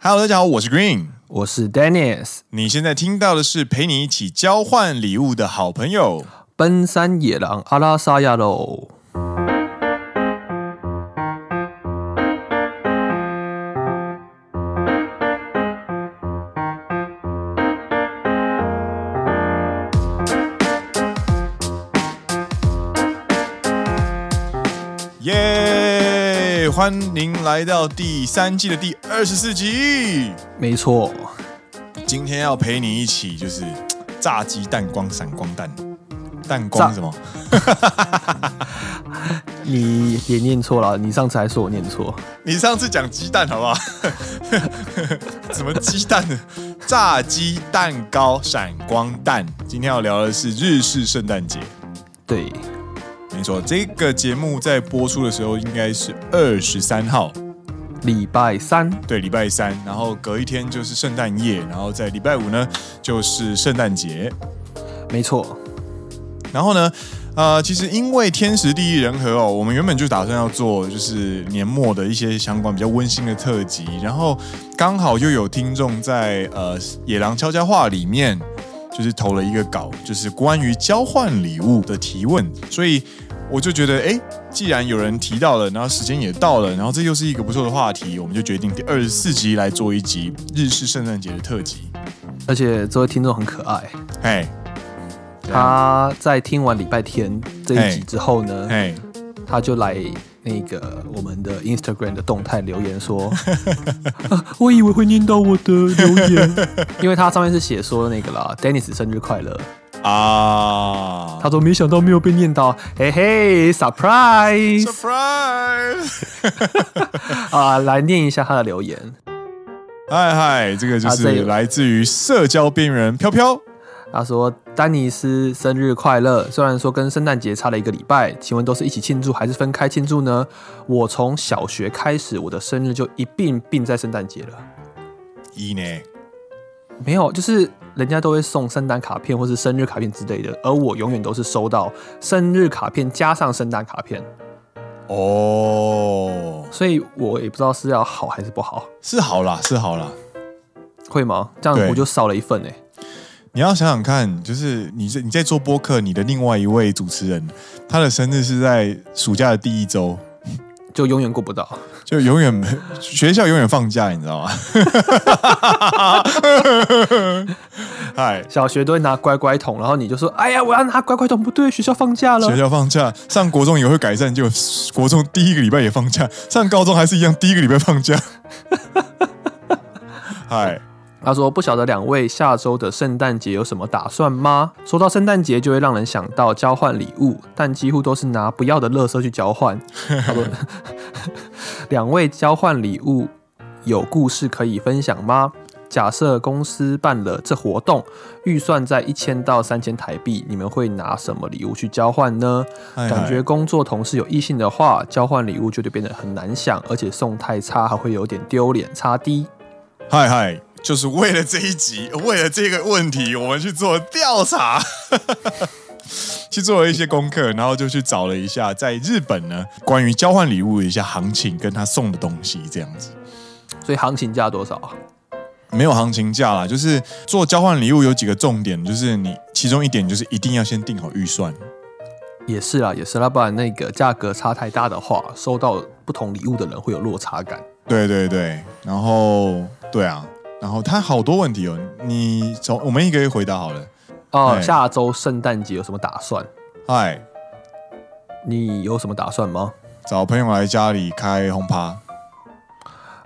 Hello，大家好，我是 Green，我是 Dennis。你现在听到的是陪你一起交换礼物的好朋友——奔山野狼阿拉萨亚喽。欢迎来到第三季的第二十四集。没错，今天要陪你一起就是炸鸡蛋光闪光蛋，蛋光什么？你也念错了，你上次还说我念错。你上次讲鸡蛋好不好？什么鸡蛋呢？炸鸡蛋糕闪光蛋。今天要聊的是日式圣诞节。对。没错，这个节目在播出的时候应该是二十三号，礼拜三。对，礼拜三，然后隔一天就是圣诞夜，然后在礼拜五呢就是圣诞节。没错。然后呢，呃，其实因为天时地利人和哦，我们原本就打算要做就是年末的一些相关比较温馨的特辑，然后刚好又有听众在呃野狼悄悄话里面就是投了一个稿，就是关于交换礼物的提问，所以。我就觉得，哎，既然有人提到了，然后时间也到了，然后这又是一个不错的话题，我们就决定第二十四集来做一集日式圣诞节的特辑。而且这位听众很可爱，哎，他在听完礼拜天这一集之后呢，哎，他就来那个我们的 Instagram 的动态留言说，啊，我以为会念到我的留言，因为他上面是写说那个啦，Dennis 生日快乐。啊！他说没想到没有被念到，嘿嘿，surprise，surprise！啊，来念一下他的留言。嗨嗨，这个就是来自于社交边缘人飘飘。他说：“丹尼斯生日快乐！虽然说跟圣诞节差了一个礼拜，请问都是一起庆祝还是分开庆祝呢？我从小学开始，我的生日就一并并在圣诞节了。一呢？没有，就是。”人家都会送圣诞卡片或是生日卡片之类的，而我永远都是收到生日卡片加上圣诞卡片。哦，所以我也不知道是要好还是不好。是好啦，是好啦。会吗？这样我就少了一份哎。你要想想看，就是你在你在做播客，你的另外一位主持人，他的生日是在暑假的第一周。就永远过不到，就永远没学校永远放假，你知道吗？嗨，小学都会拿乖乖桶，然后你就说：“哎呀，我要拿乖乖桶，不对，学校放假了。”学校放假，上国中也会改善，就国中第一个礼拜也放假，上高中还是一样，第一个礼拜放假。嗨。他说：“不晓得两位下周的圣诞节有什么打算吗？说到圣诞节，就会让人想到交换礼物，但几乎都是拿不要的乐色去交换。他说，两位交换礼物有故事可以分享吗？假设公司办了这活动，预算在一千到三千台币，你们会拿什么礼物去交换呢？感觉工作同事有异性的话，交换礼物就会变得很难想，而且送太差还会有点丢脸。差低，嗨嗨。”就是为了这一集，为了这个问题，我们去做调查，去做了一些功课，然后就去找了一下在日本呢关于交换礼物的一些行情，跟他送的东西这样子。所以行情价多少啊？没有行情价啦，就是做交换礼物有几个重点，就是你其中一点就是一定要先定好预算。也是啦，也是啦，不然那个价格差太大的话，收到不同礼物的人会有落差感。对对对，然后对啊。然后他好多问题哦，你从我们一个一个回答好了。哦，嘿下周圣诞节有什么打算？嗨，你有什么打算吗？找朋友来家里开轰趴。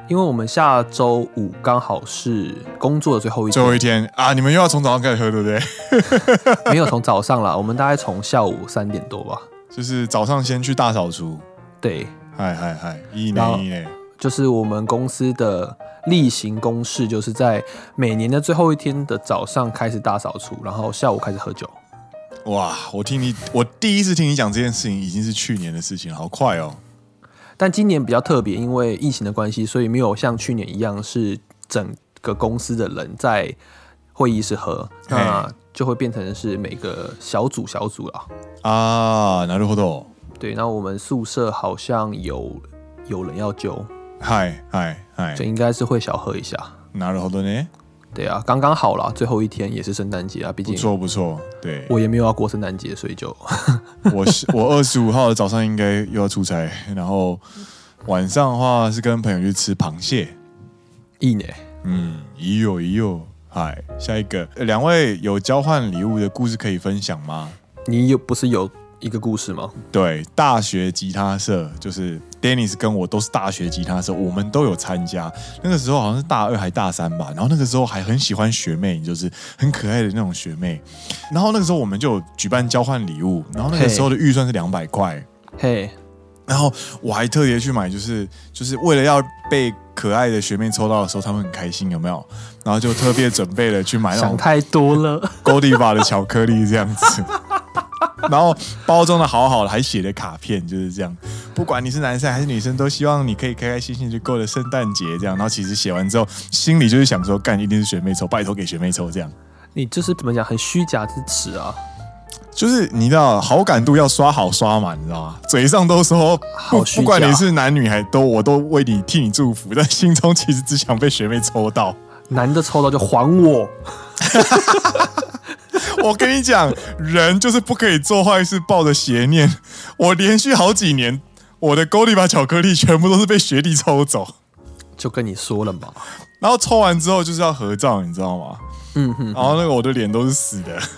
因为我们下周五刚好是工作的最后一天。最后一天啊！你们又要从早上开始喝，对不对？没有从早上啦，我们大概从下午三点多吧。就是早上先去大扫除。对，嗨嗨嗨，一年一年。就是我们公司的例行公事，就是在每年的最后一天的早上开始大扫除，然后下午开始喝酒。哇！我听你，我第一次听你讲这件事情，已经是去年的事情了，好快哦。但今年比较特别，因为疫情的关系，所以没有像去年一样是整个公司的人在会议室喝，嘿那就会变成是每个小组小组了。啊，なるほど。对，那我们宿舍好像有有人要揪。 嗨嗨嗨，这应该是会小喝一下。なるほどね。对啊，刚刚好啦，最后一天也是圣诞节啊，毕竟不错不错。对，我也没有要过圣诞节，所以就我是我二十五号的早上应该又要出差，然后晚上的话是跟朋友去吃螃蟹。一年，嗯，已有已有。嗨，下一个，两位有交换礼物的故事可以分享吗？你有不是有？ 一个故事吗？对，大学吉他社就是 Dennis 跟我都是大学吉他社，我们都有参加。那个时候好像是大二还大三吧，然后那个时候还很喜欢学妹，就是很可爱的那种学妹。然后那个时候我们就举办交换礼物，然后那个时候的预算是两百块。嘿，然后我还特别去买，就是就是为了要被可爱的学妹抽到的时候，他们很开心，有没有？然后就特别准备了去买那种想太多了 Goldiva 的巧克力这样子。然后包装的好好的，还写了卡片，就是这样。不管你是男生还是女生，都希望你可以开开心心去过了圣诞节这样。然后其实写完之后，心里就是想说，干一定是学妹抽，拜托给学妹抽这样。你就是怎么讲，很虚假之词啊？就是你知道，好感度要刷好刷满，你知道吗？嘴上都说不，不管你是男女还都，我都为你替你祝福，但心中其实只想被学妹抽到。男的抽到就还我。我跟你讲，人就是不可以做坏事，抱着邪念。我连续好几年，我的 Godiva 巧克力全部都是被学弟抽走。就跟你说了嘛。然后抽完之后就是要合照，你知道吗？嗯哼。然后那个我的脸都是死的。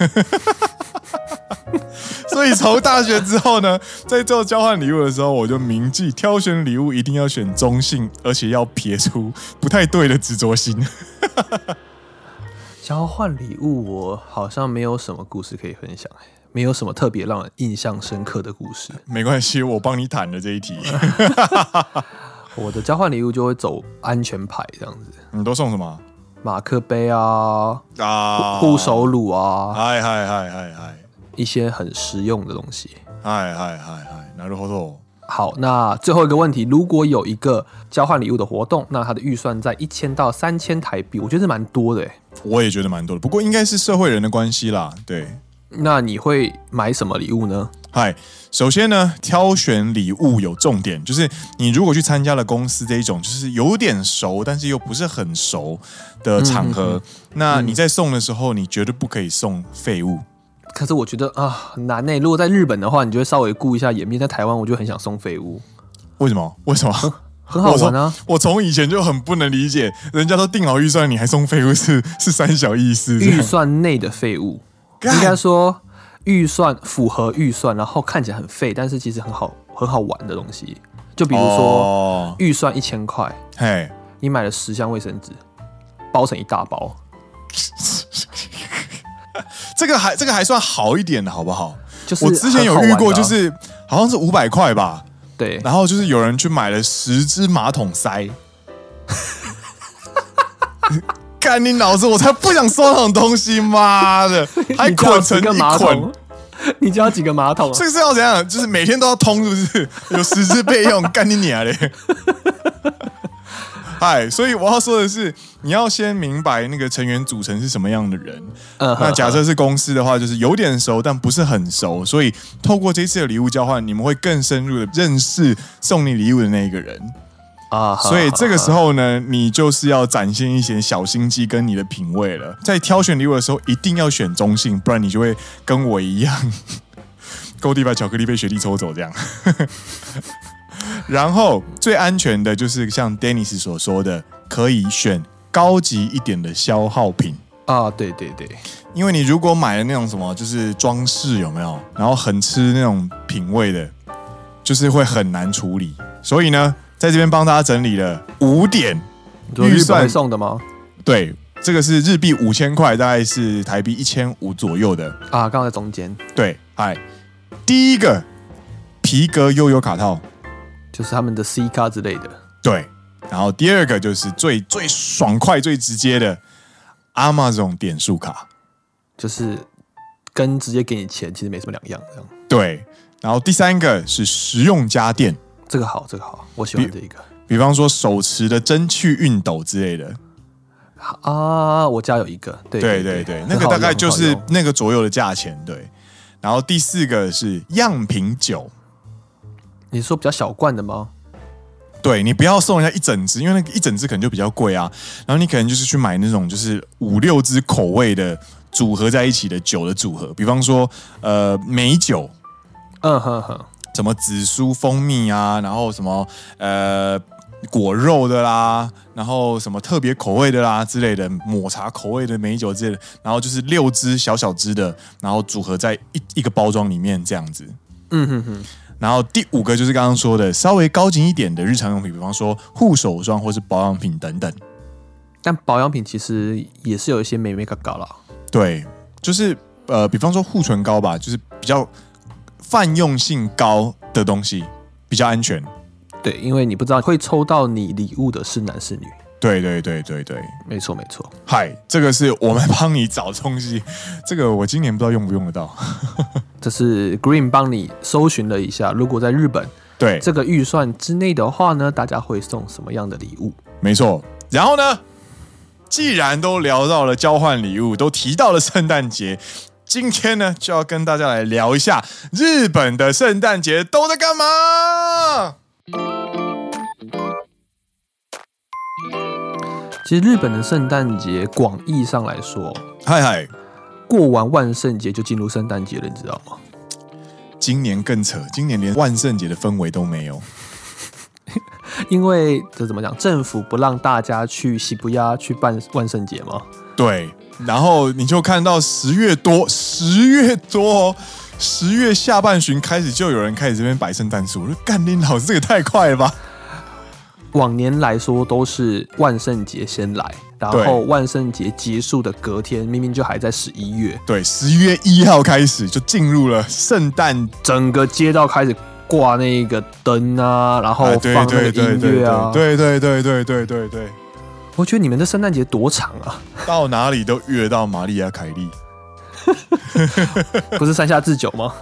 所以从大学之后呢，在做交换礼物的时候，我就铭记挑选礼物一定要选中性，而且要撇出不太对的执着心。交换礼物，我好像没有什么故事可以分享，没有什么特别让人印象深刻的故事。没关系，我帮你谈了这一题。我的交换礼物就会走安全牌这样子。你都送什么？马克杯啊，啊，护手乳啊，嗨嗨嗨嗨嗨，一些很实用的东西。嗨嗨嗨嗨，なるほど。 好，那最后一个问题，如果有一个交换礼物的活动，那它的预算在一千到三千台币，我觉得是蛮多的。我也觉得蛮多的，不过应该是社会人的关系啦。对，那你会买什么礼物呢？嗨，首先呢，挑选礼物有重点，就是你如果去参加了公司这一种，就是有点熟，但是又不是很熟的场合，嗯、那你在送的时候，你绝对不可以送废物。可是我觉得啊，很难呢。如果在日本的话，你就会稍微顾一下颜面；在台湾，我就很想送废物。为什么？为什么？很好玩啊！我从以前就很不能理解，人家都定好预算，你还送废物是，是是三小意思。预算内的废物，应该说预算符合预算，然后看起来很废，但是其实很好很好玩的东西。就比如说，预算一千块，嘿，你买了十箱卫生纸，包成一大包。这个还这个还算好一点的，好不好？就是我之前有遇过，就是好像是五百块吧，对。然后就是有人去买了十只马桶塞，干你老子，我才不想收那种东西，妈的，还捆成一捆。你知道几个马桶？这个是要怎样？就是每天都要通，是不是？有十只备用，干你娘嘞！嗨，所以我要说的是，你要先明白那个成员组成是什么样的人。Uh, 那假设是公司的话，就是有点熟，但不是很熟。所以透过这次的礼物交换，你们会更深入的认识送你礼物的那一个人啊。Uh, 所以这个时候呢，你就是要展现一些小心机跟你的品味了。在挑选礼物的时候，一定要选中性，不然你就会跟我一样，Godiva 巧克力被雪弟抽走这样。然后最安全的就是像 Dennis 所说的，可以选高级一点的消耗品啊，对对对，因为你如果买了那种什么就是装饰有没有，然后很吃那种品味的，就是会很难处理。所以呢，在这边帮大家整理了五点预算送的吗？对，这个是日币五千块，大概是台币一千五左右的啊，刚好在中间。对，哎，第一个皮革悠悠卡套。就是他们的 C 卡之类的，对。然后第二个就是最最爽快、最直接的 Amazon 点数卡，就是跟直接给你钱其实没什么两样，这样。对。然后第三个是实用家电，这个好，这个好，我喜欢这一个。比方说手持的蒸汽熨斗之类的。啊，我家有一个。对对对，对，那个大概就是那个左右的价钱。对。然后第四个是样品酒。你说比较小罐的吗？对，你不要送人家一整只，因为那个一整只可能就比较贵啊。然后你可能就是去买那种就是五六支口味的组合在一起的酒的组合，比方说呃美酒，嗯哼哼，什么紫苏蜂蜜啊，然后什么呃。果肉的啦，然后什么特别口味的啦之类的，抹茶口味的美酒之类的，然后就是六支小小支的，然后组合在一一个包装里面这样子。嗯哼哼。然后第五个就是刚刚说的稍微高级一点的日常用品，比方说护手霜或是保养品等等。但保养品其实也是有一些眉眉角角啦。对，就是呃，比方说护唇膏吧，就是比较泛用性高的东西，比较安全。对，因为你不知道会抽到你礼物的是男是女。对对对对对，没错没错。嗨，这个是我们帮你找东西，这个我今年不知道用不用得到。这是 Green 帮你搜寻了一下，如果在日本对这个预算之内的话呢，大家会送什么样的礼物？没错。然后呢，既然都聊到了交换礼物，都提到了圣诞节，今天呢就要跟大家来聊一下日本的圣诞节都在干嘛。其实日本的圣诞节，广义上来说，嗨嗨，过完万圣节就进入圣诞节了，你知道吗？今年更扯，今年连万圣节的氛围都没有，因为这怎么讲？政府不让大家去涩谷去办万圣节吗？对，然后你就看到十月多，十月多，十月下半旬开始就有人开始这边摆圣诞树，我说干你老师，这个太快了吧！往年来说都是万圣节先来，然后万圣节结束的隔天，明明就还在十一月。对，十一月一号开始就进入了圣诞，整个街道开始挂那个灯啊，然后放那个音乐啊，对对对对对对对。我觉得你们的圣诞节多长啊？到哪里都遇得到玛丽亚凯莉。不是山下智久吗？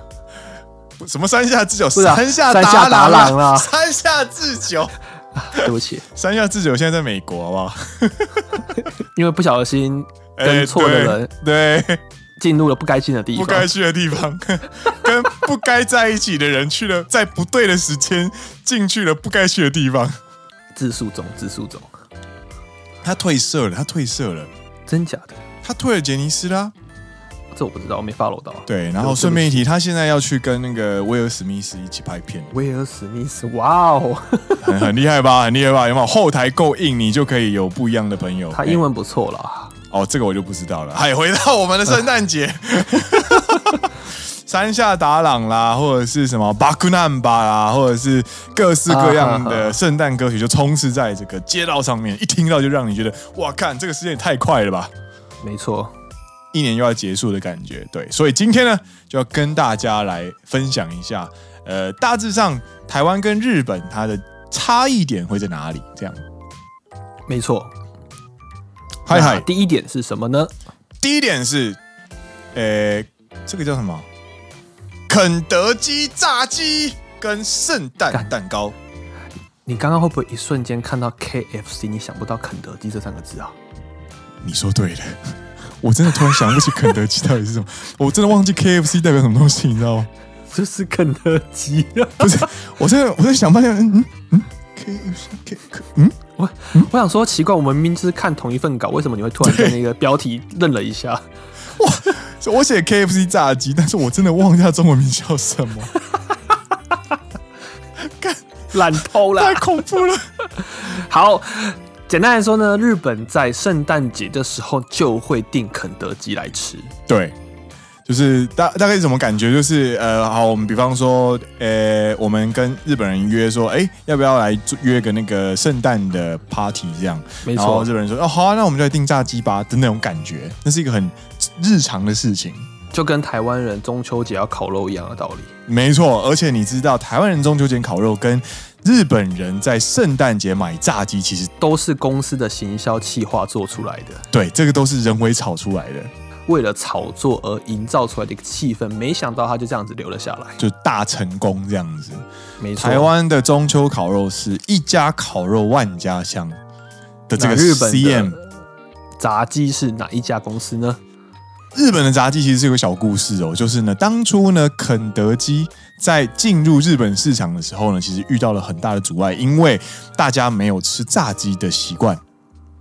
什么山下智久？是啊，山下达郎啊，山下智久。对不起，山下智久现在在美国，好不好？因为不小心跟错的人对进入了不该进的地方，不该去的地方，跟不该在一起的人去了，在不对的时间进去了不该去的地方。自诉中，自诉中。他褪色了，他褪色了，真假的？他退了杰尼斯啦。这我不知道，我没 follow 到。对，然后顺便一提，他现在要去跟那个威尔史密斯一起拍片。威尔史密斯，哇哦，很很厉害吧？很厉害吧？有没有后台够硬，你就可以有不一样的朋友。他英文不错啦。哦，这个我就不知道了。还回到我们的圣诞节，山下达朗啦，或者是什么巴库南巴啦，或者是各式各样的圣诞歌曲，就充斥在这个街道上面，一听到就让你觉得，哇，看这个时间也太快了吧？没错。一年又要结束的感觉，对，所以今天呢，就要跟大家来分享一下，呃，大致上台湾跟日本它的差异点会在哪里？这样，没错。嗨嗨，第一点是什么呢？第一点是，呃，这个叫什么？肯德基炸鸡跟圣诞蛋糕。你刚刚会不会一瞬间看到 KFC，你想不到肯德基这三个字啊？你说对了。我真的突然想不起肯德基到底是什么，我真的忘记 KFC 代表什么东西，你知道吗？就是肯德基啊！不是，我在我在想半天，嗯嗯，KFC，嗯，我我想说奇怪，我们明明是看同一份稿，为什么你会突然在那个标题愣了一下？哇，我写 KFC 炸鸡，但是我真的忘记它中文名叫什么，干懒偷了，太恐怖了。好。简单来说呢，日本在圣诞节的时候就会订肯德基来吃。对，就是大大概是什么感觉？就是呃，好，我们比方说，呃，我们跟日本人约说，哎，要不要来约个那个圣诞的 party 这样？没错。然后日本人说，哦，好啊，那我们就来订炸鸡吧的那种感觉，那是一个很日常的事情，就跟台湾人中秋节要烤肉一样的道理。没错，而且你知道，台湾人中秋节烤肉跟日本人在圣诞节买炸鸡，其实都是公司的行销企划做出来的。对，这个都是人为炒出来的，为了炒作而营造出来的一个气氛。没想到他就这样子留了下来，就大成功这样子。没错，台湾的中秋烤肉是一家烤肉万家香的这个 CM 日本的炸鸡是哪一家公司呢？日本的炸鸡其实是有个小故事哦，就是呢，当初呢，肯德基在进入日本市场的时候呢，其实遇到了很大的阻碍，因为大家没有吃炸鸡的习惯。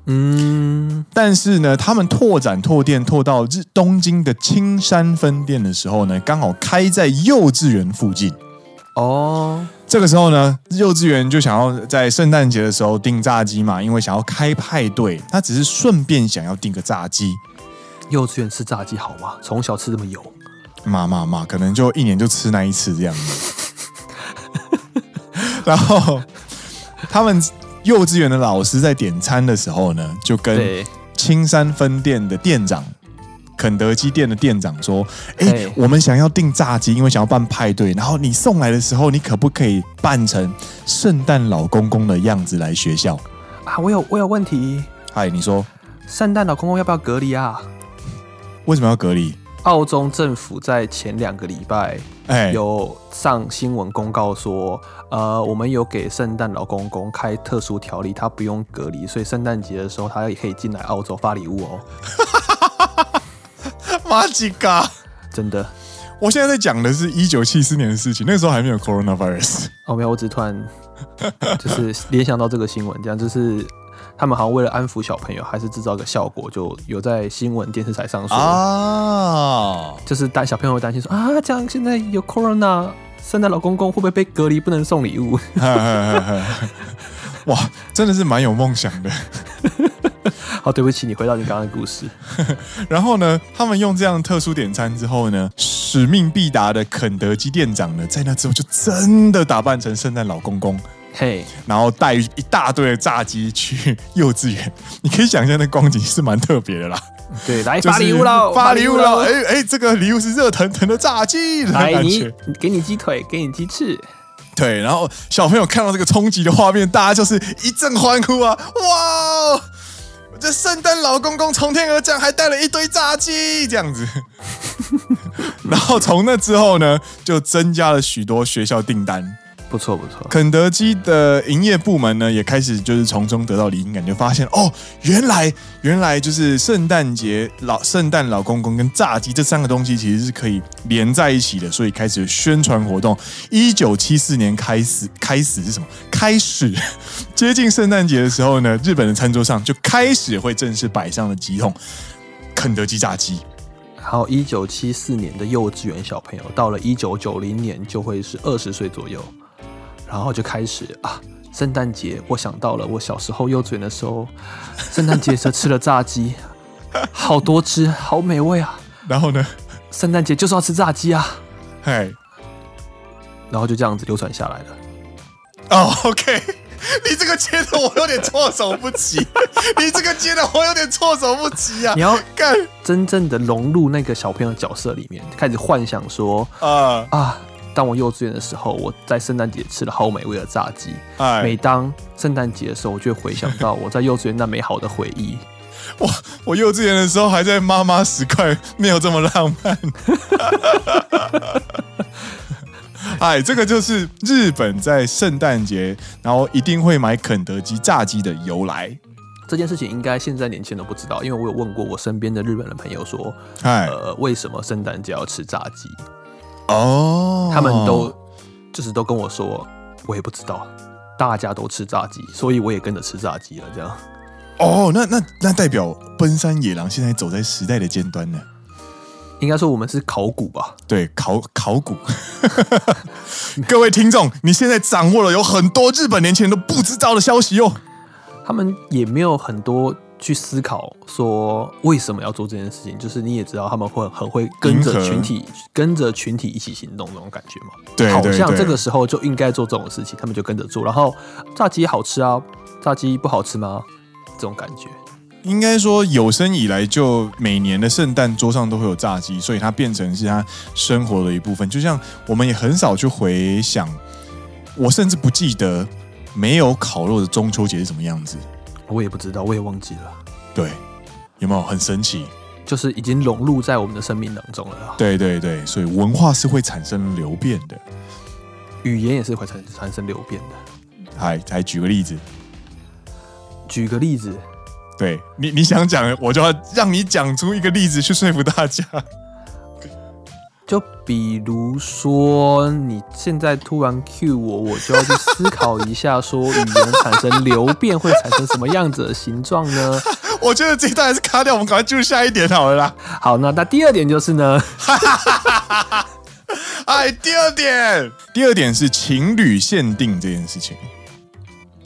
嗯，但是呢，他们拓展拓店拓到日东京的青山分店的时候呢，刚好开在幼稚园附近。哦，这个时候呢，幼稚园就想要在圣诞节的时候订炸鸡嘛，因为想要开派对，他只是顺便想要订个炸鸡。幼稚园吃炸鸡好吗？从小吃这么油，嘛嘛嘛，可能就一年就吃那一次这样子。然后他们幼稚园的老师在点餐的时候呢，就跟青山分店的店长、肯德基店的店长说：“哎，我们想要订炸鸡，因为想要办派对。然后你送来的时候，你可不可以扮成圣诞老公公的样子来学校？”啊，我有我有问题。嗨，你说，圣诞老公公要不要隔离啊？为什么要隔离？澳洲政府在前两个礼拜，哎，有上新闻公告说，呃，我们有给圣诞老公公开特殊条例，他不用隔离，所以圣诞节的时候他也可以进来澳洲发礼物哦。马吉嘎，真的，我现在在讲的是一九七四年的事情，那时候还没有 coronavirus。哦，没有，我只突然就是联想到这个新闻，这样就是。他们好像为了安抚小朋友，还是制造个效果，就有在新闻电视台上说啊，就是担小朋友会担心说啊，这样现在有 corona，圣诞老公公会不会被隔离，不能送礼物？哇，真的是蛮有梦想的。好，对不起，你回到你刚刚的故事。然后呢，他们用这样特殊点餐之后呢，使命必达的肯德基店长呢，在那之后就真的打扮成圣诞老公公。嘿，然后带一大堆的炸鸡去幼稚园，你可以想象那光景是蛮特别的啦。对，来发礼物喽，发礼物喽！哎哎，这个礼物是热腾腾的炸鸡，来你给你鸡腿，给你鸡翅。对，然后小朋友看到这个冲击的画面，大家就是一阵欢呼啊！哇，这圣诞老公公从天而降，还带了一堆炸鸡，这样子。然后从那之后呢，就增加了许多学校订单。不错不错，肯德基的营业部门呢，也开始就是从中得到灵感，就发现哦，原来原来就是圣诞节老圣诞老公公跟炸鸡这三个东西其实是可以连在一起的，所以开始宣传活动。一九七四年开始开始是什么？开始 接近圣诞节的时候呢，日本的餐桌上就开始会正式摆上了几桶肯德基炸鸡。然后一九七四年的幼稚园小朋友，到了一九九零年就会是二十岁左右。然后就开始啊，圣诞节，我想到了我小时候幼稚园的时候，圣诞节时吃了炸鸡，好多汁，好美味啊。然后呢，圣诞节就是要吃炸鸡啊，嘿，然后就这样子流传下来了。哦，OK，你这个接的我有点措手不及，你这个接的我有点措手不及啊。你要干真正的融入那个小朋友角色里面，开始幻想说，啊啊。当我幼稚园的时候，我在圣诞节吃了好美味的炸鸡。哎，每当圣诞节的时候，我就会回想到我在幼稚园那美好的回忆。哇，我幼稚园的时候还在妈妈十块，没有这么浪漫。哎，这个就是日本在圣诞节，然后一定会买肯德基炸鸡的由来。这件事情应该现在年轻人都不知道，因为我有问过我身边的日本的朋友说，呃，为什么圣诞节要吃炸鸡？哦，oh, 他们都就是都跟我说，我也不知道，大家都吃炸鸡，所以我也跟着吃炸鸡了。这样，哦，oh，那那那代表奔山野狼现在走在时代的尖端呢？应该说我们是考古吧？对，考考古。各位听众，你现在掌握了有很多日本年轻人都不知道的消息哦。他们也没有很多。去思考说为什么要做这件事情，就是你也知道他们会很会跟着群体，跟着群体一起行动那种感觉嘛。对，好像这个时候就应该做这种事情，他们就跟着做。然后炸鸡好吃啊，炸鸡不好吃吗？这种感觉，应该说有生以来就每年的圣诞桌上都会有炸鸡，所以它变成是他生活的一部分。就像我们也很少去回想，我甚至不记得没有烤肉的中秋节是什么样子。我也不知道，我也忘记了。对，有没有很神奇？就是已经融入在我们的生命当中了。对对对，所以文化是会产生流变的，语言也是会产产生流变的。还还举个例子，举个例子，对你你想讲，我就要让你讲出一个例子去说服大家。就比如说，你现在突然 cue 我，我就要去思考一下，说语言产生流变会产生什么样子的形状呢？我觉得这一段还是卡掉，我们赶快进入下一点好了啦。好，那那第二点就是呢，哎，第二点，第二点是情侣限定这件事情。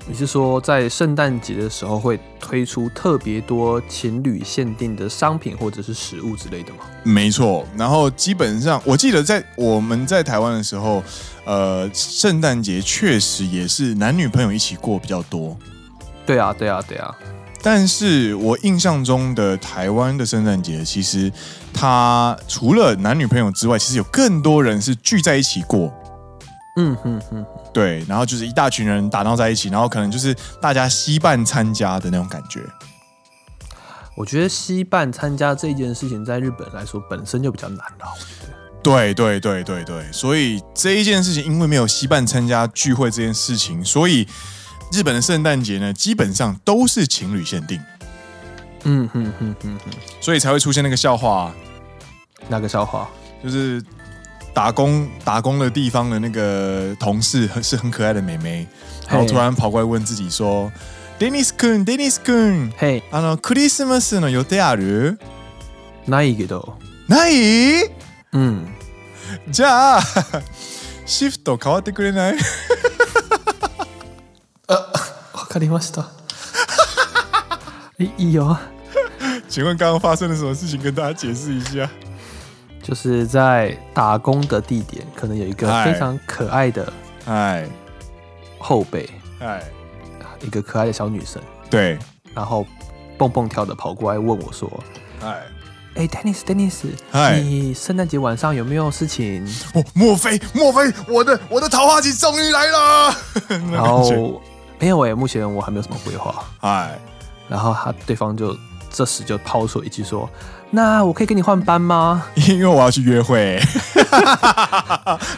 你是说在圣诞节的时候会推出特别多情侣限定的商品或者是食物之类的吗？没错，然后基本上我记得在我们在台湾的时候，呃，圣诞节确实也是男女朋友一起过比较多。对啊，对啊，对啊。但是我印象中的台湾的圣诞节，其实它除了男女朋友之外，其实有更多人是聚在一起过。嗯哼哼，对，然后就是一大群人打闹在一起，然后可能就是大家携伴参加的那种感觉。我觉得携伴参加这件事情，在日本来说本身就比较难了。对对对对对，所以这一件事情，因为没有携伴参加聚会这件事情，所以日本的圣诞节呢，基本上都是情侣限定。嗯哼哼哼哼，所以才会出现那个笑话啊。那个笑话？就是。打工打工的地方的那个同事很是很可爱的妹妹，然后突然跑过来问自己说：“Dennis 君，Dennis 君，嘿，あのクリスマスの予定ある？ないけど，ない？嗯，じゃあシフト変わってくれない？呃，わかりました。いいよ。请问刚刚发生了什么事情？跟大家解释一下。”就是在打工的地点，可能有一个非常可爱的哎后辈哎，一个可爱的小女生，对，然后蹦蹦跳的跑过来问我说：“哎哎，Dennis，Dennis，你圣诞节晚上有没有事情？” 哦，莫非莫非我的我的桃花期终于来了？然后没有哎，目前我还没有什么规划。哎，然后他对方就这时就抛出一句说。那我可以跟你换班吗？因为我要去约会。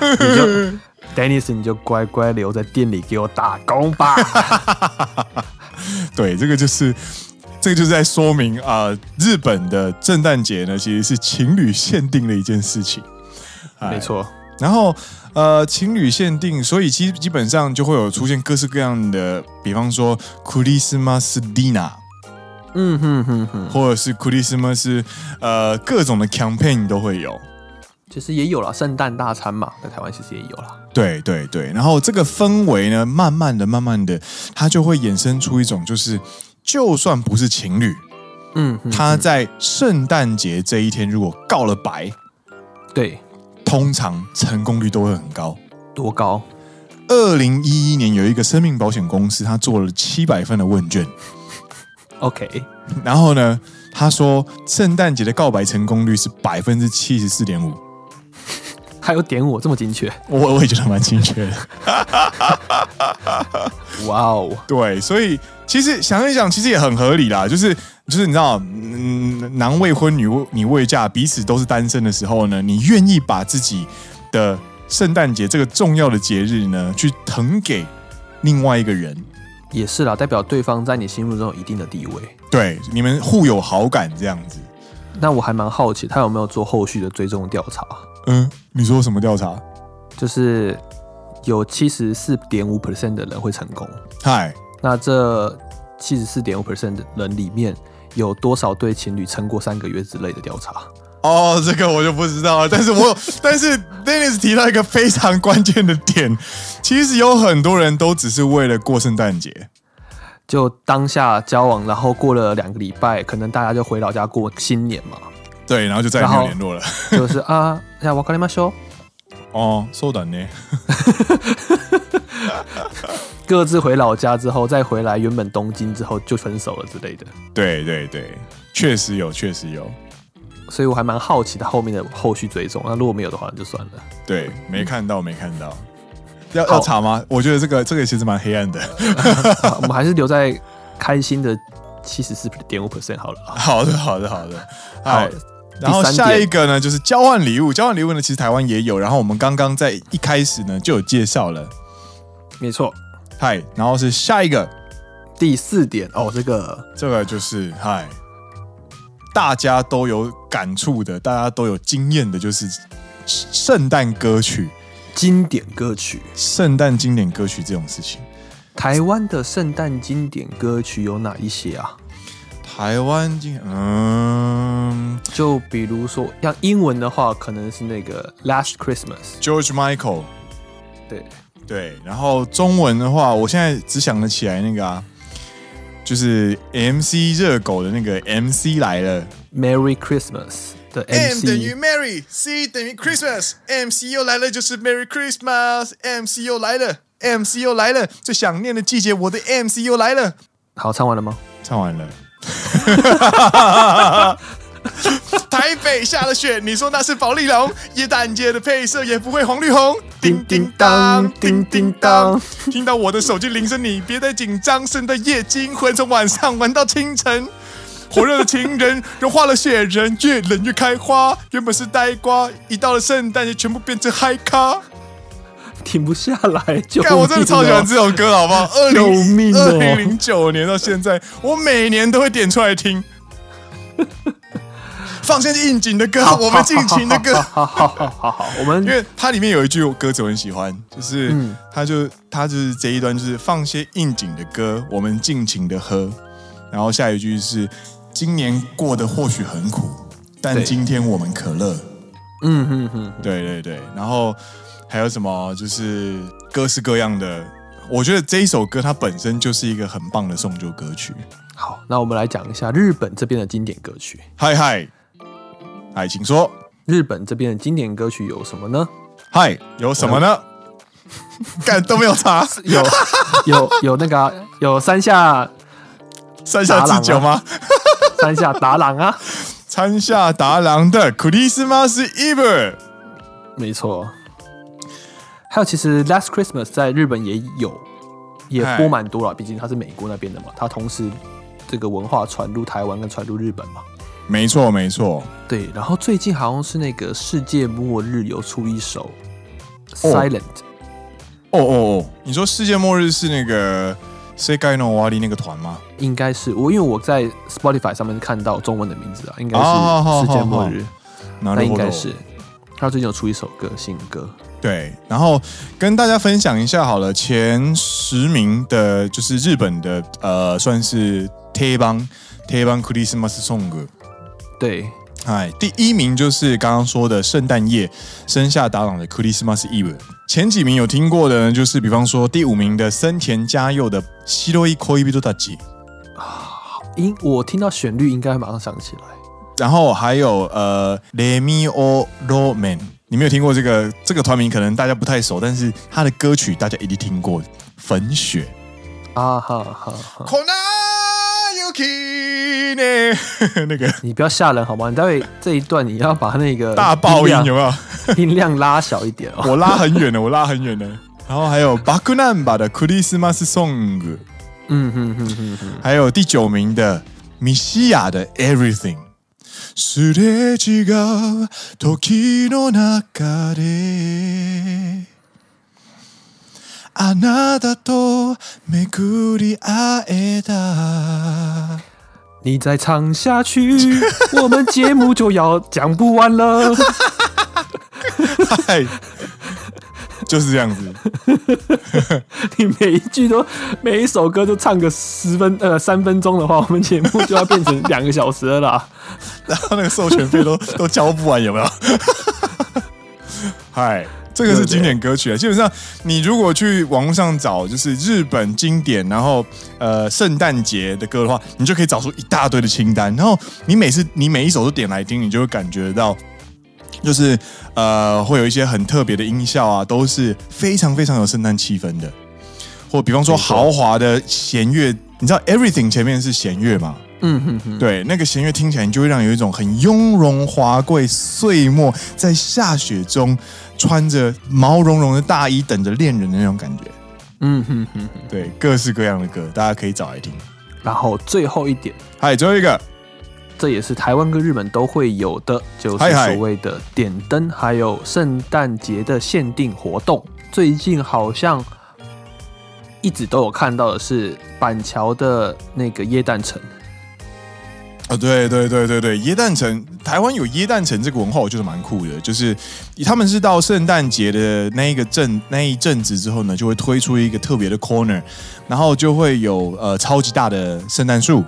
你就 Dennis，你就乖乖留在店里给我打工吧。对，这个就是，这个就是在说明啊、呃，日本的圣诞节呢，其实是情侣限定的一件事情。没错。然后呃，情侣限定，所以其实基本上就会有出现各式各样的，比方说 Christmas dinner。嗯哼哼哼，或者是 Christmas，呃，各种的 campaign 都会有，其实也有了圣诞大餐嘛，在台湾其实也有了。对对对，然后这个氛围呢，慢慢的、慢慢的，它就会衍生出一种，就是就算不是情侣，嗯他在圣诞节这一天如果告了白，对，通常成功率都会很高。多高？二零一一年有一个生命保险公司，他做了七百份的问卷。OK，然后呢，他说圣诞节的告白成功率是百分之七十四点五，还有点我这么精确，我我也觉得蛮精确的。哇哦，对，所以其实想一想，其实也很合理啦。就是就是你知道，嗯，男未婚女未女未嫁，彼此都是单身的时候呢，你愿意把自己的圣诞节这个重要的节日呢，去腾给另外一个人。也是啦，代表对方在你心目中有一定的地位，对，你们互有好感这样子。那我还蛮好奇，他有没有做后续的追踪调查？嗯，你说什么调查？就是有七十四点五 percent 的人会成功。嗨，那这七十四点五 percent 的人里面有多少对情侣撑过三个月之类的调查？哦，这个我就不知道了。但是我但是 Dennis 提到一个非常关键的点，其实有很多人都只是为了过圣诞节，就当下交往，然后过了两个礼拜，可能大家就回老家过新年嘛。对，然后就再也没有联络了。就是啊，要わかりましょう。哦，そうだね。各自回老家之后，再回来原本东京之后就分手了之类的。对对对，确实有，确实有。 所以我还蛮好奇他后面的后续追踪，那如果没有的话，那就算了。对，没看到，没看到。要要查吗？我觉得这个这个其实蛮黑暗的。我们还是留在开心的七十四点五 percent 好了。好的，好的，好的。好，然后下一个呢，就是交换礼物。交换礼物呢，其实台湾也有。然后我们刚刚在一开始呢就有介绍了。没错。嗨，然后是下一个第四点哦，这个这个就是嗨，大家都有感触的，大家都有经验的，就是圣诞歌曲、经典歌曲、圣诞经典歌曲这种事情。台湾的圣诞经典歌曲有哪一些啊？台湾经嗯，就比如说，像英文的话，可能是那个《Last Christmas》，George Michael。对对，然后中文的话，我现在只想得起来那个啊。就是 MC 热狗的那个 MC 来了，Merry Christmas 的 MC，M 等于 Merry，C 等于 Christmas，MC 又来了就是 Merry Christmas，MC 又来了，MC 又来了，最想念的季节，我的 MC 又来了。好，唱完了吗？唱完了。台北下了雪，你说那是保丽龙？耶诞节的配色也不会红绿红。叮叮当，叮叮当，听到我的手机铃声，你别再紧张。圣诞夜惊魂，从晚上玩到清晨。火热的情人融化了雪人，越冷越开花。原本是呆瓜，一到了圣诞节，全部变成嗨咖。停不下来，就我真的超喜欢这首歌，好不好？二零二零零九年到现在，我每年都会点出来听。放些应景的歌，我们尽情的歌。好好好好好，我们因为它里面有一句歌词我很喜欢，就是、嗯、他就它就是这一段就是放些应景的歌，我们尽情的喝。然后下一句是今年过得或许很苦，但今天我们可乐。嗯哼哼，对对对。然后还有什么？就是各式各样的。我觉得这一首歌它本身就是一个很棒的送旧歌曲。好，那我们来讲一下日本这边的经典歌曲。嗨嗨。嗨，请说，日本这边的经典歌曲有什么呢？嗨，有什么呢？干都没有查，有有有那个有山下山下智久吗？山下达郎啊，山下达郎的 Christmas Eve，没错。还有，其实 Last Christmas 在日本也有，也播蛮多了，毕竟它是美国那边的嘛，它同时这个文化传入台湾跟传入日本嘛。没错，没错。对，然后最近好像是那个世界末日有出一首《Silent》。哦哦哦，你说世界末日是那个世界の终わり那个团吗？应该是我，因为我在 Spotify 上面看到中文的名字啊，应该是世界末日。那应该是他最近有出一首歌，新歌。对，然后跟大家分享一下好了，前十名的就是日本的呃，算是定番定番クリスマスソング。 对，哎，第一名就是刚刚说的圣诞夜，山下达郎的《Christmas Eve》。前几名有听过的呢，就是比方说第五名的森田佳佑的《白い恋人たち》啊，应我听到旋律应该会马上想起来。然后还有呃，レミオロメン，你没有听过这个这个团名，可能大家不太熟，但是他的歌曲大家一定听过，《粉雪》啊，哈 哈哈。那个，你不要吓人好吗？你待会这一段你要把那个大爆音有没有？音量拉小一点哦。我拉很远的，我拉很远的。然后还有 BACKNUMBER 的 Christmas Song，嗯哼哼哼哼。还有第九名的米西亚的 Everything。すれ违う时の中で あなたと巡り会えた。你再唱下去，我们节目就要讲不完了。嗨，就是这样子。你每一句都，每一首歌都唱个十分呃三分钟的话，我们节目就要变成两个小时了啦。然后那个授权费都都交不完，有没有？嗨。 这个是经典歌曲啊，基本上你如果去网络上找，就是日本经典，然后呃圣诞节的歌的话，你就可以找出一大堆的清单。然后你每次你每一首都点来听，你就会感觉到，就是呃会有一些很特别的音效啊，都是非常非常有圣诞气氛的。或比方说豪华的弦乐，你知道 Everything 前面是弦乐吗？嗯哼哼，对，那个弦乐听起来你就会让有一种很雍容华贵、岁末在下雪中。穿着毛茸茸的大衣等着恋人的那种感觉，嗯哼哼，对，各式各样的歌，大家可以找来听。然后最后一点，嗨，最后一个，这也是台湾跟日本都会有的，就是所谓的点灯，还有圣诞节的限定活动。最近好像一直都有看到的是板桥的那个椰蛋城。啊、哦，对对对对对，椰蛋城，台湾有椰蛋城这个文化，我觉得蛮酷的。就是他们是到圣诞节的那一个阵那一阵子之后呢，就会推出一个特别的 corner，然后就会有呃超级大的圣诞树，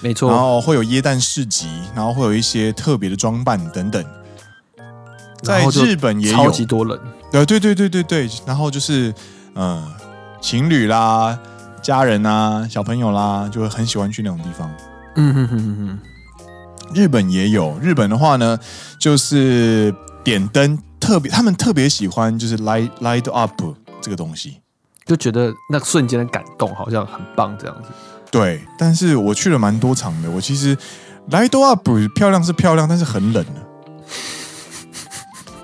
没错，然后会有椰蛋市集，然后会有一些特别的装扮等等。在日本也有超级多人，对对对对对对，然后就是嗯、呃，情侣啦、家人啊、小朋友啦，就会很喜欢去那种地方。嗯哼哼哼哼，日本也有。日本的话呢，就是点灯特别，他们特别喜欢就是 light light up 这个东西，就觉得那瞬间的感动好像很棒这样子。对，但是我去了蛮多场的，我其实 light up 漂亮是漂亮，但是很冷的，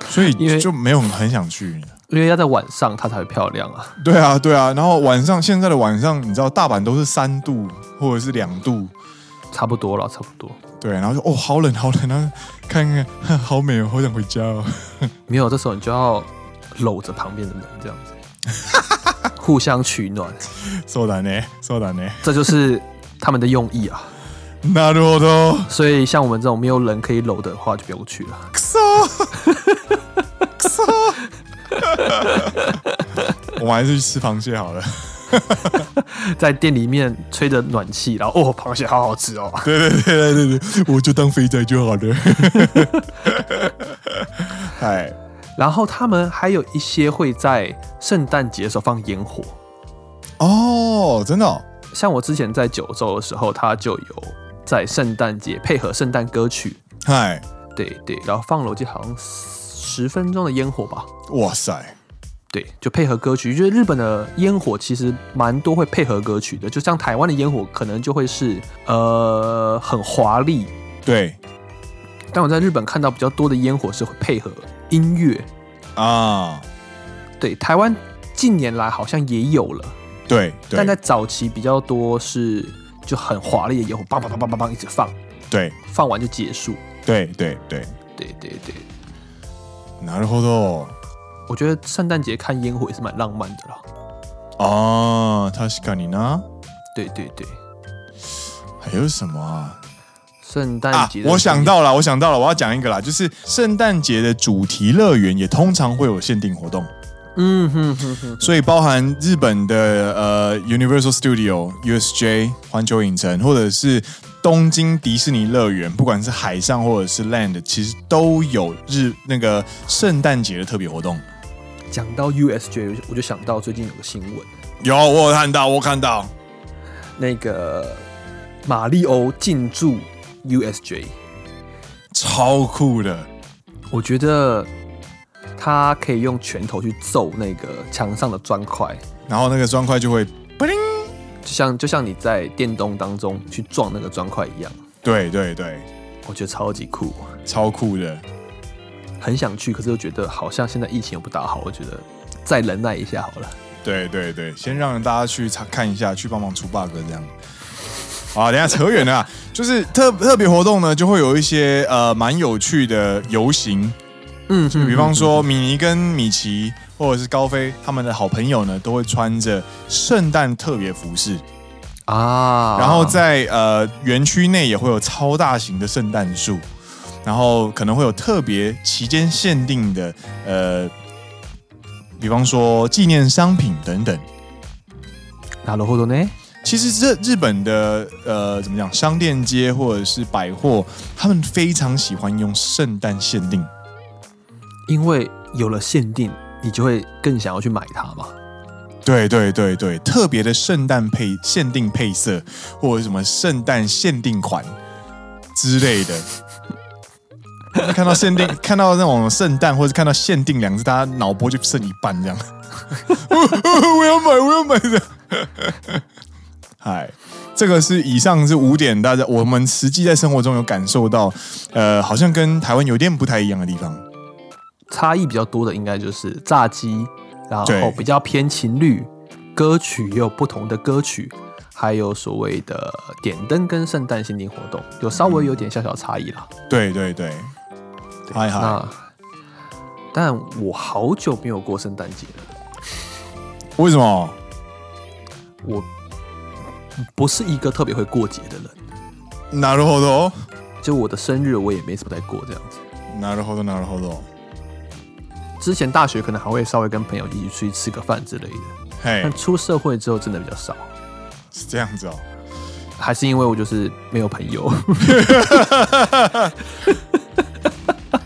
所以就没有很想去。因为要在晚上它才会漂亮啊。对啊，对啊。然后晚上现在的晚上，你知道大阪都是三度或者是两度。差不多了，差不多。对，然后就哦，好冷，好冷，然后看看，好美哦，好想回家哦。没有，这时候你就要搂着旁边的人，这样子，互相取暖。そうだね，そうだね。这就是他们的用意啊。なるほど。所以像我们这种没有人可以搂的话，就不用去了。くそ。くそ。 我们还是去吃螃蟹好了。在店里面吹着暖气，然后哦，螃蟹好好吃哦！对对对对对对，我就当肥仔就好了。嗨，然后他们还有一些会在圣诞节的时候放烟火哦，真的哦。像我之前在九州的时候，他就有在圣诞节配合圣诞歌曲，嗨，对对，然后放了我记得好像十分钟的烟火吧。哇塞！对，就配合歌曲，就是日本的烟火其实蛮多会配合歌曲的，就像台湾的烟火可能就会是呃很华丽，对。但我在日本看到比较多的烟火是会配合音乐。啊，对，台湾近年来好像也有了，对，对，但在早期比较多是就很华丽的烟火，梆梆梆梆梆梆一直放，对，放完就结束，对对对。对对对，なるほど。我觉得圣诞节看烟火也是蛮浪漫的啦。哦，确かに呢。对对对。还有什么啊？圣诞节、啊，我想到了，我想到了，我要讲一个啦，就是圣诞节的主题乐园也通常会有限定活动。 嗯哼哼哼。所以包含日本的呃 Universal Studio USJ 环球影城，或者是东京迪士尼乐园，不管是海上或者是 Land，其实都有日那个圣诞节的特别活动。讲到 USJ，我就想到最近有个新闻，有我有看到，我看到那个马里欧进驻 USJ，超酷的。我觉得他可以用拳头去揍那个墙上的砖块，然后那个砖块就会不灵，就像就像你在电动当中去撞那个砖块一样。对对对，我觉得超级酷，超酷的。很想去，可是又觉得好像现在疫情又不大好，我觉得再忍耐一下好了。对对对，先让大家去查看一下，去帮忙出 bug 这样。好，等下扯远了，就是特特别活动呢，就会有一些呃蛮有趣的游行。嗯，就比方说米妮跟米奇或者是高飞他们的好朋友呢，都会穿着圣诞特别服饰啊，然后在呃园区内也会有超大型的圣诞树。然后可能会有特别期间限定的，呃，比方说纪念商品等等。なるほど呢？其实这日本的呃，怎么讲，商店街或者是百货，他们非常喜欢用圣诞限定， 因为有了限定，你就会更想要去买它嘛。对对对对，特别的圣诞配限定配色，或者什么圣诞限定款之类的。看到限定，看到那种圣诞，或者看到限定两个字，大家脑波就剩一半这样。我要买，我要买的。嗨，这个是以上是五点，大家我们实际在生活中有感受到，呃，好像跟台湾有点不太一样的地方。差异比较多的应该就是炸鸡，然后比较偏情侣，歌曲也有不同的歌曲，还有所谓的点灯跟圣诞限定活动，有稍微有点小小差异啦。对对对。嗨嗨，那但我好久没有过圣诞节了。为什么？ 我不是一个特别会过节的人。なるほど。就我的生日，我也没什么在过这样子。なるほど，なるほど。 之前大学可能还会稍微跟朋友一起出去吃个饭之类的，嘿，但出社会之后真的比较少。是这样子哦。还是因为我就是没有朋友。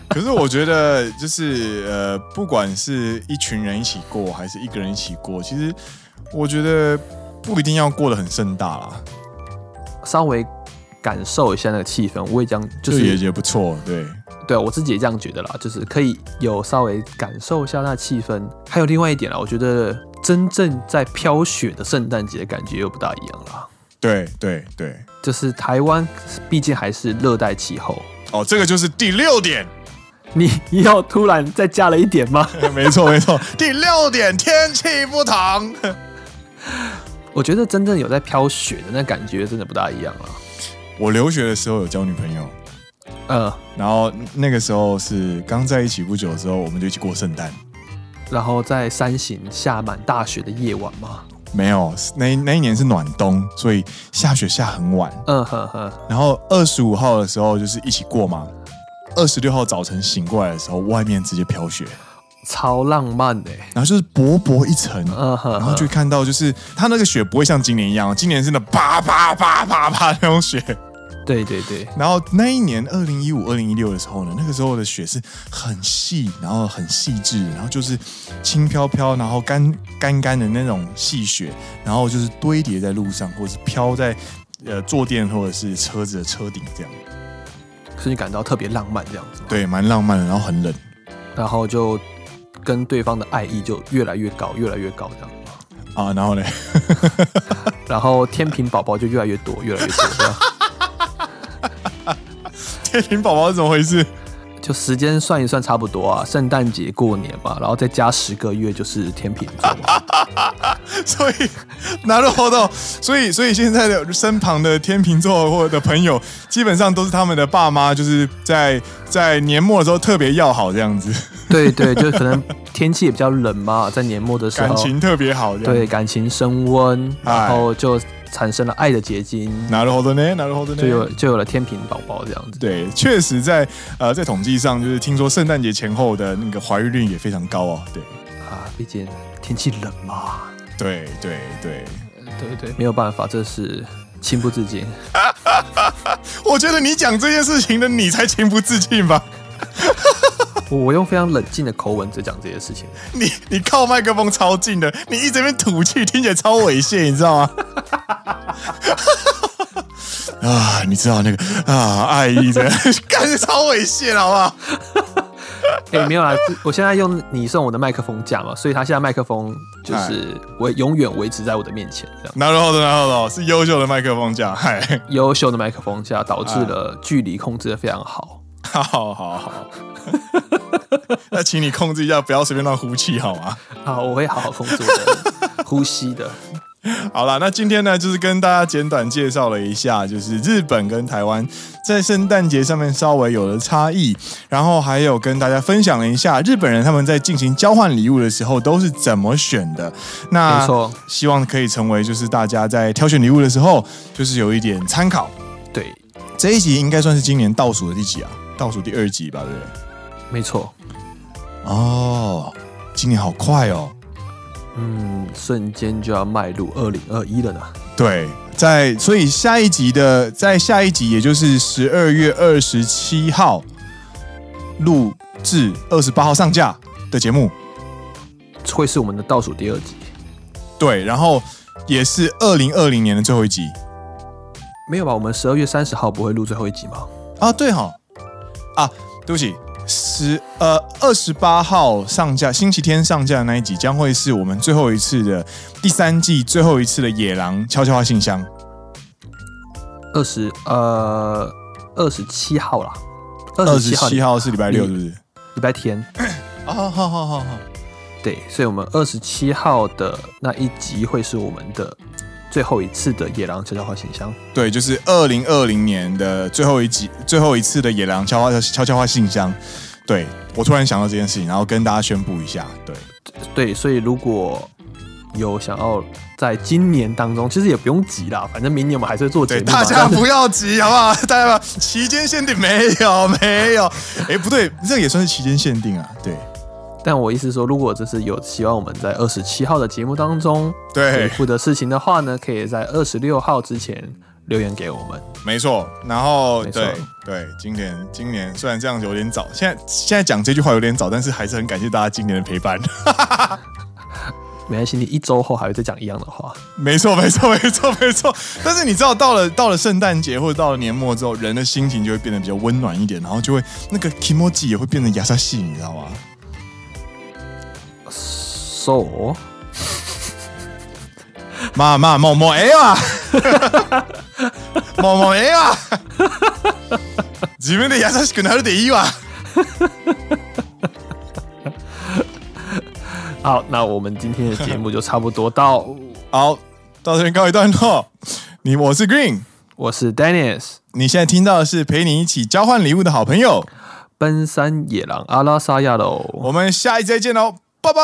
可是我觉得，就是呃，不管是一群人一起过，还是一个人一起过，其实我觉得不一定要过得很盛大啦。稍微感受一下那个气氛，我也这样，就是也也不错。对，对我自己也这样觉得啦，就是可以有稍微感受一下那气氛。还有另外一点啦，我觉得真正在飘雪的圣诞节感觉又不大一样啦。对对对，就是台湾毕竟还是热带气候。哦，这个就是第六点。你要突然再加了一点吗？没错没错，第六点天气不同。我觉得真正有在飘雪的那感觉真的不大一样啊。我留学的时候有交女朋友，嗯，然后那个时候是刚在一起不久的时候，我们就一起过圣诞。然后在山形下满大雪的夜晚吗？没有，那那一年是暖冬，所以下雪下很晚。嗯哼哼。然后二十五号的时候就是一起过嘛。二十六号早晨醒过来的时候，外面直接飘雪，超浪漫的。然后就是薄薄一层，嗯哼。然后就看到就是它那个雪不会像今年一样，今年是那啪啪啪啪啪那种雪。对对对。然后那一年二零一五、二零一六的时候呢，那个时候的雪是很细，然后很细致，然后就是轻飘飘，然后干干干的那种细雪，然后就是堆叠在路上，或者是飘在呃坐垫或者是车子的车顶这样。所以你感到特别浪漫这样子。对，蛮浪漫的，然后很冷，然后就跟对方的爱意就越来越高，越来越高这样。啊，然后呢？然后天平宝宝就越来越多，越来越多这样。天秤宝宝是怎么回事？就时间算一算，差不多啊，圣诞节过年嘛，然后再加十个月就是天平座。所以拿了活动，所以所以现在的身旁的天秤座或者的朋友，基本上都是他们的爸妈，就是在在年末的时候特别要好这样子。对对，就可能天气也比较冷嘛，在年末的时候 感情特别好，对，感情升温，然后就。产生了爱的结晶，なるほどね，なるほどね，就有就有了天秤宝宝这样子。对，确实在呃在统计上，就是听说圣诞节前后的那个怀孕率也非常高哦。对啊，毕竟天气冷嘛。对对对对对，没有办法，这是情不自禁。我觉得你讲这件事情的你才情不自禁吧。 我我用非常冷静的口吻在讲这些事情。你你靠麦克风超近的，你一直边吐气，听起来超猥亵，你知道吗？啊，你知道那个啊，爱意的 感觉超猥亵，好不好？哎、欸，没有啦，我现在用你送我的麦克风架嘛，所以他现在麦克风就是我永远维持在我的面前，这样。然后的，然后的，是优秀的麦克风架，嗨，优秀的麦克风架导致了距离控制的非常好。好好好，那请你控制一下，不要随便乱呼气，好吗？好，我会好好控制呼吸的。好了，那今天呢，就是跟大家简短介绍了一下，就是日本跟台湾在圣诞节上面稍微有了差异，然后还有跟大家分享了一下日本人他们在进行交换礼物的时候都是怎么选的。那没错，希望可以成为就是大家在挑选礼物的时候，就是有一点参考。对，这一集应该算是今年倒数的第几啊？倒数第二集吧，对不对？没错。哦，今年好快哦。嗯，瞬间就要迈入二零二一了呢。对，在所以下一集的，在下一集，也就是十二月二十七号录制，二十八号上架的节目，会是我们的倒数第二集。对，然后也是二零二零年的最后一集。没有吧？我们十二月三十号不会录最后一集吗？啊，对哈。啊，对不起。十呃二十八号上架，星期天上架的那一集将会是我们最后一次的第三季最后一次的野狼悄悄话信箱。二十呃二十七号啦，二十七号是礼拜六，是不是？礼拜天。哦，好好好好。对，所以我们二十七号的那一集会是我们的最后一次的野狼悄悄话信箱。对，就是二零二零年的最后一集，最后一次的野狼悄悄悄悄话信箱。对，我突然想到这件事情，然后跟大家宣布一下。对，对，所以如果有想要在今年当中，其实也不用急啦，反正明年我们还是会做节目。大家不要急，好不好？大家期间限定没有没有，哎、欸，不对，这个也算是期间限定啊。对，但我意思说，如果就是有希望我们在二十七号的节目当中对回复的事情的话呢，可以在二十六号之前留言给我们。没错，然后对对，今年今年虽然这样子有点早，现在现在讲这句话有点早，但是还是很感谢大家今年的陪伴。没关系，你一周后还会再讲一样的话。没错，没错，没错，没错。但是你知道，到了到了圣诞节或者到了年末之后，人的心情就会变得比较温暖一点，然后就会那个 kimoji 也会变得亚萨西，你知道吗？So，妈妈某某哎呀，某某哎呀，自分で优しくなるでいいわ。好，那我们今天的节目就差不多到，好，到这边告一段落。你我是 Green，我是 Dennis，你现在听到的是陪你一起交换礼物的好朋友——奔山野狼阿拉萨亚喽。我们下一集再见喽， 拜拜。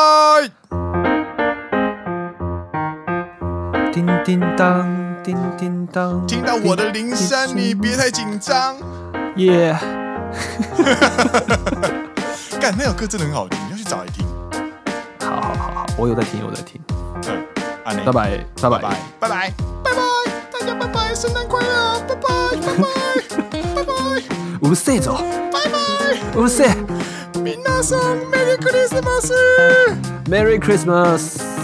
叮叮当，叮叮当，听到我的铃声，你别太紧张。耶！干，那首歌真的很好听，你要去找来听。好好好好，我有在听，我有在听。对，拜拜，拜拜，拜拜，拜拜，拜拜，大家拜拜，圣诞快乐，拜拜，拜拜，拜拜。うるせえぞ，拜拜，うるせえ。 皆さんメリークリスマス!メリークリスマス